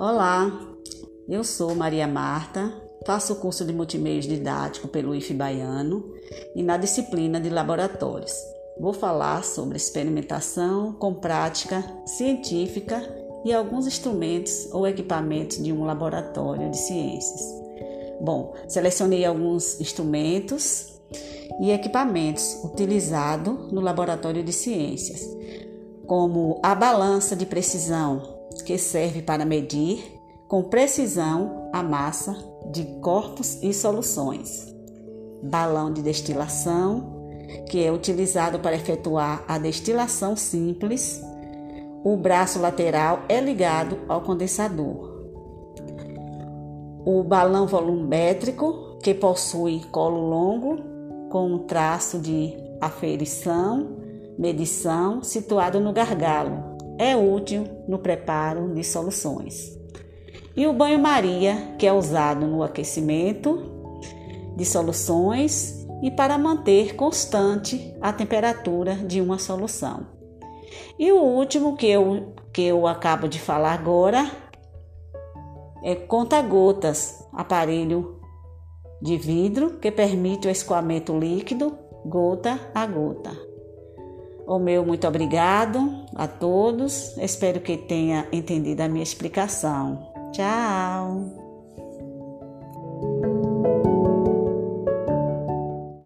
Olá, eu sou Maria Marta, faço o curso de multimeios didático pelo IF Baiano e na disciplina de laboratórios. Vou falar sobre experimentação com prática científica e alguns instrumentos ou equipamentos de um laboratório de ciências. Bom, selecionei alguns instrumentos e equipamentos utilizados no laboratório de ciências, como a balança de precisão, que serve para medir com precisão a massa de corpos e soluções. Balão de destilação, que é utilizado para efetuar a destilação simples. O braço lateral é ligado ao condensador. O balão volumétrico, que possui colo longo com um traço de aferição, medição situado no gargalo, é útil no preparo de soluções. E o banho-maria, que é usado no aquecimento de soluções e para manter constante a temperatura de uma solução. E o último que eu, que eu acabo de falar agora é conta-gotas, aparelho de vidro que permite o escoamento líquido gota a gota. O meu muito obrigado a todos. Espero que tenha entendido a minha explicação. Tchau!